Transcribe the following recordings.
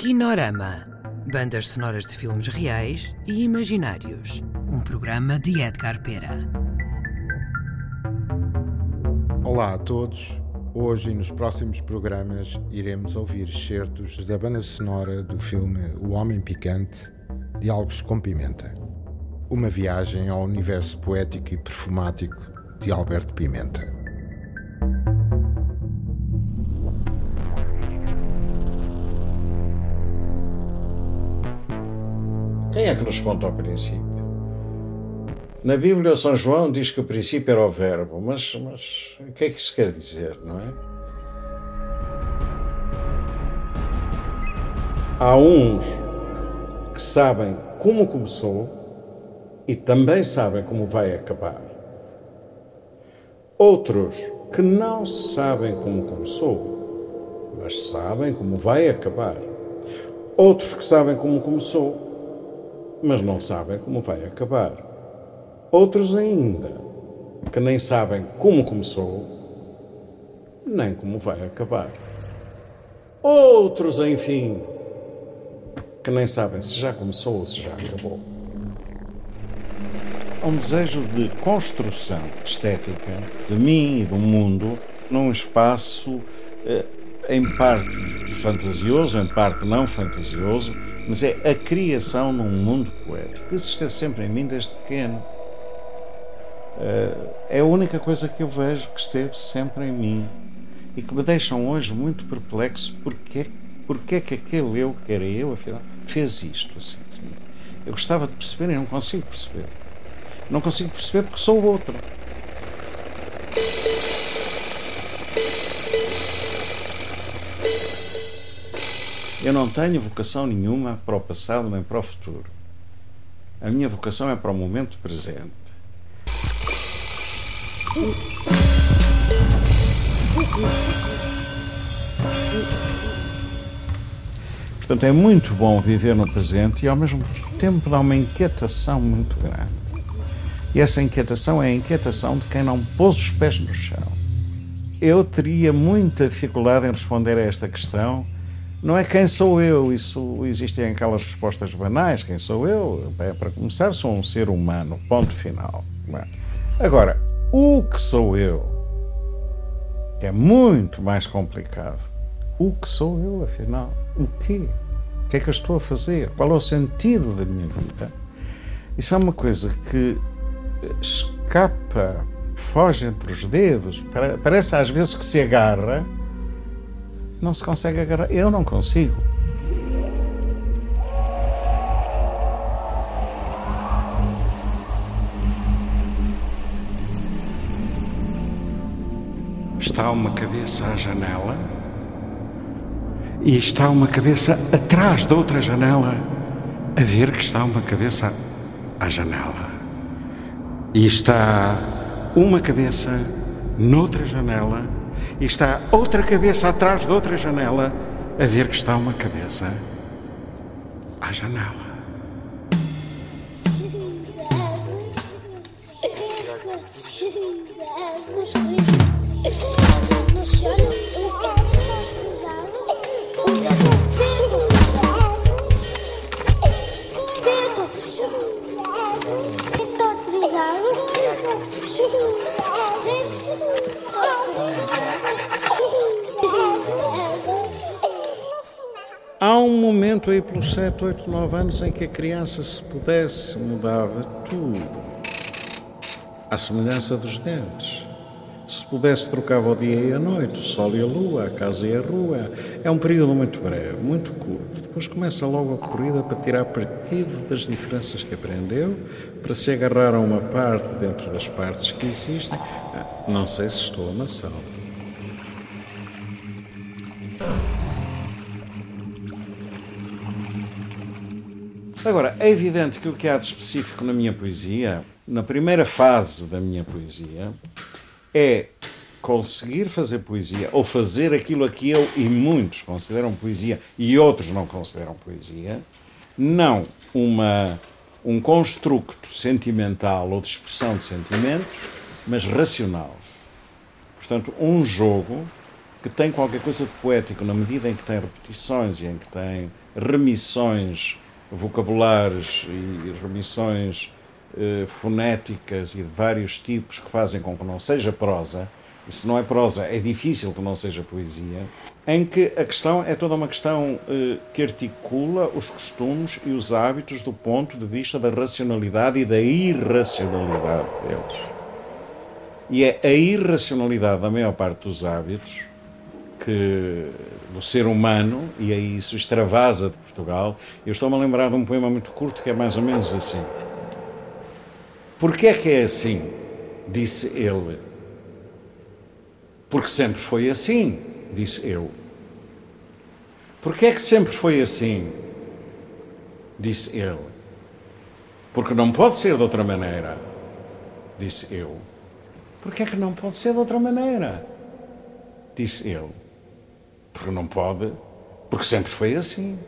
Kinorama. Bandas sonoras de filmes reais e imaginários. Um programa de Edgar Pera. Olá a todos. Hoje e nos próximos programas iremos ouvir certos da banda sonora do filme O Homem Picante, Diálogos com Pimenta. Uma viagem ao universo poético e perfumático de Alberto Pimenta. É que nos conta o princípio? Na Bíblia, São João diz que o princípio era o Verbo, mas, mas o que é que isso quer dizer, não é? Há uns que sabem como começou e também sabem como vai acabar. Outros que não sabem como começou, mas sabem como vai acabar. Outros que sabem como começou, mas não sabem como vai acabar. Outros ainda, que nem sabem como começou, nem como vai acabar. Outros, enfim, que nem sabem se já começou ou se já acabou. Há um desejo de construção estética de mim e do mundo num espaço eh, em parte fantasioso, em parte não fantasioso, mas é a criação num mundo poético. Isso esteve sempre em mim desde pequeno. Eh, é a única coisa que eu vejo que esteve sempre em mim e que me deixam hoje muito perplexo porque, porque é que aquele eu, que era eu, afinal, fez isto assim, assim. Eu gostava de perceber e não consigo perceber. Não consigo perceber porque sou outro. Eu não tenho vocação nenhuma para o passado nem para o futuro. A minha vocação é para o momento presente. Portanto, é muito bom viver no presente e ao mesmo tempo dá uma inquietação muito grande. E essa inquietação é a inquietação de quem não pôs os pés no chão. Eu teria muita dificuldade em responder a esta questão não é quem sou eu, isso existem aquelas respostas banais. Quem sou eu? Bem, para começar, sou um ser humano, ponto final. Bem, agora, o que sou eu? É muito mais complicado. O que sou eu, afinal? O quê? O que é que eu estou a fazer? Qual é o sentido da minha vida? Isso é uma coisa que escapa, foge entre os dedos, parece às vezes que se agarra não se consegue agarrar. Eu não consigo. Está uma cabeça à janela e está uma cabeça atrás da outra janela a ver que está uma cabeça à janela. E está uma cabeça noutra janela e está outra cabeça atrás de outra janela a ver que está uma cabeça à janela. Há momento aí pelos 7, 8, 9 anos em que a criança, se pudesse, mudava tudo. À semelhança dos dentes. Se pudesse, trocava o dia e a noite, o sol e a lua, a casa e a rua. É um período muito breve, muito curto. Depois começa logo a corrida para tirar partido das diferenças que aprendeu, para se agarrar a uma parte dentro das partes que existem. Ah, não sei se estou a. Agora, é evidente que o que há de específico na minha poesia, na primeira fase da minha poesia, é conseguir fazer poesia, ou fazer aquilo a que eu e muitos consideram poesia e outros não consideram poesia, não uma, um construto sentimental ou de expressão de sentimentos, mas racional. Portanto, um jogo que tem qualquer coisa de poético na medida em que tem repetições e em que tem remissões vocabulares e remissões eh, fonéticas e de vários tipos que fazem com que não seja prosa, e se não é prosa, é difícil que não seja poesia, em que a questão é toda uma questão eh, que articula os costumes e os hábitos do ponto de vista da racionalidade e da irracionalidade deles. E é a irracionalidade da maior parte dos hábitos que do ser humano, e aí isso extravasa de Portugal. Eu estou-me a lembrar de um poema muito curto que é mais ou menos assim. Porquê é que é assim? Disse ele. Porque sempre foi assim, disse eu. Porquê é que sempre foi assim? Disse ele. Porque não pode ser de outra maneira, disse eu. Porquê é que não pode ser de outra maneira? Disse ele. Porque não pode, porque sempre foi assim.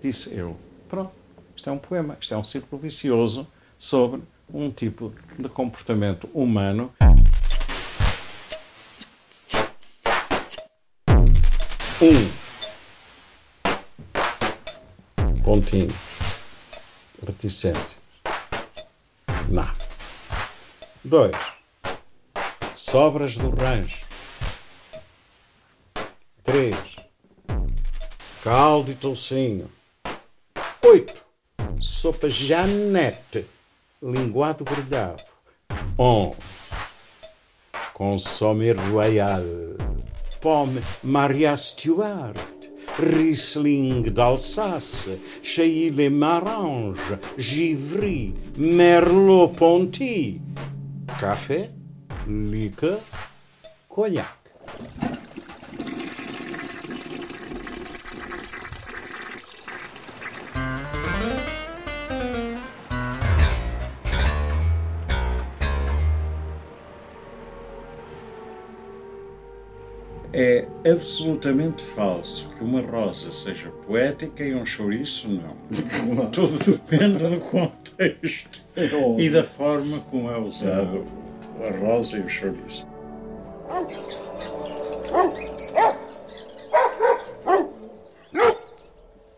Disse eu. Pronto, isto é um poema, isto é um círculo vicioso sobre um tipo de comportamento humano. Um. Pontinho. Reticente. Não. Dois. Sobras do rancho. 3. Caldo e toucinho. 8. Sopa Janete, linguado grelhado. 11. Consome royal. Pomme Maria Stuart. Riesling d'Alsace, Cheille Marange, Givry, Merlot Ponty. Café, liqueur, cognac. É absolutamente falso que uma rosa seja poética e um chouriço não. Tudo depende do contexto e da forma como é usado a rosa e o chouriço.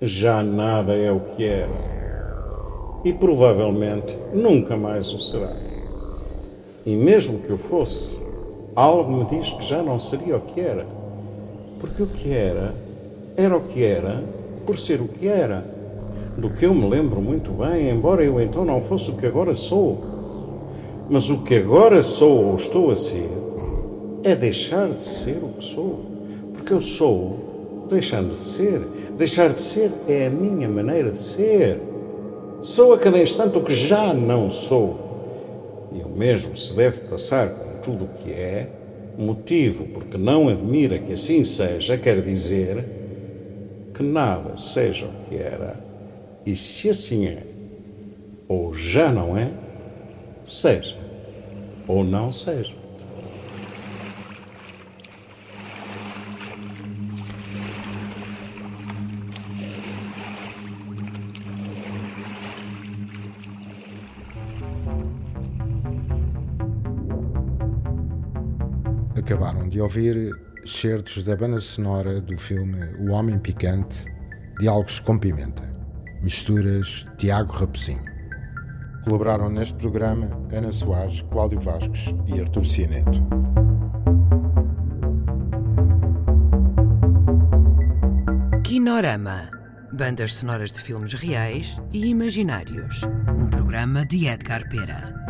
Já nada é o que era. E provavelmente nunca mais o será. E mesmo que o fosse, algo me diz que já não seria o que era. Porque o que era, era o que era, por ser o que era. Do que eu me lembro muito bem, embora eu então não fosse o que agora sou. Mas o que agora sou ou estou a ser, é deixar de ser o que sou. Porque eu sou deixando de ser. Deixar de ser é a minha maneira de ser. Sou a cada instante o que já não sou. E o mesmo se deve passar com tudo o que é, motivo porque não admira que assim seja, quer dizer que nada seja o que era. E se assim é, ou já não é, seja ou não seja. Acabaram de ouvir certos da banda sonora do filme O Homem Picante, Diálogos com Pimenta, misturas Tiago Raposinho. Colaboraram neste programa Ana Soares, Cláudio Vasques e Artur Cianeto. Kinorama. Bandas sonoras de filmes reais e imaginários. Um programa de Edgar Pera.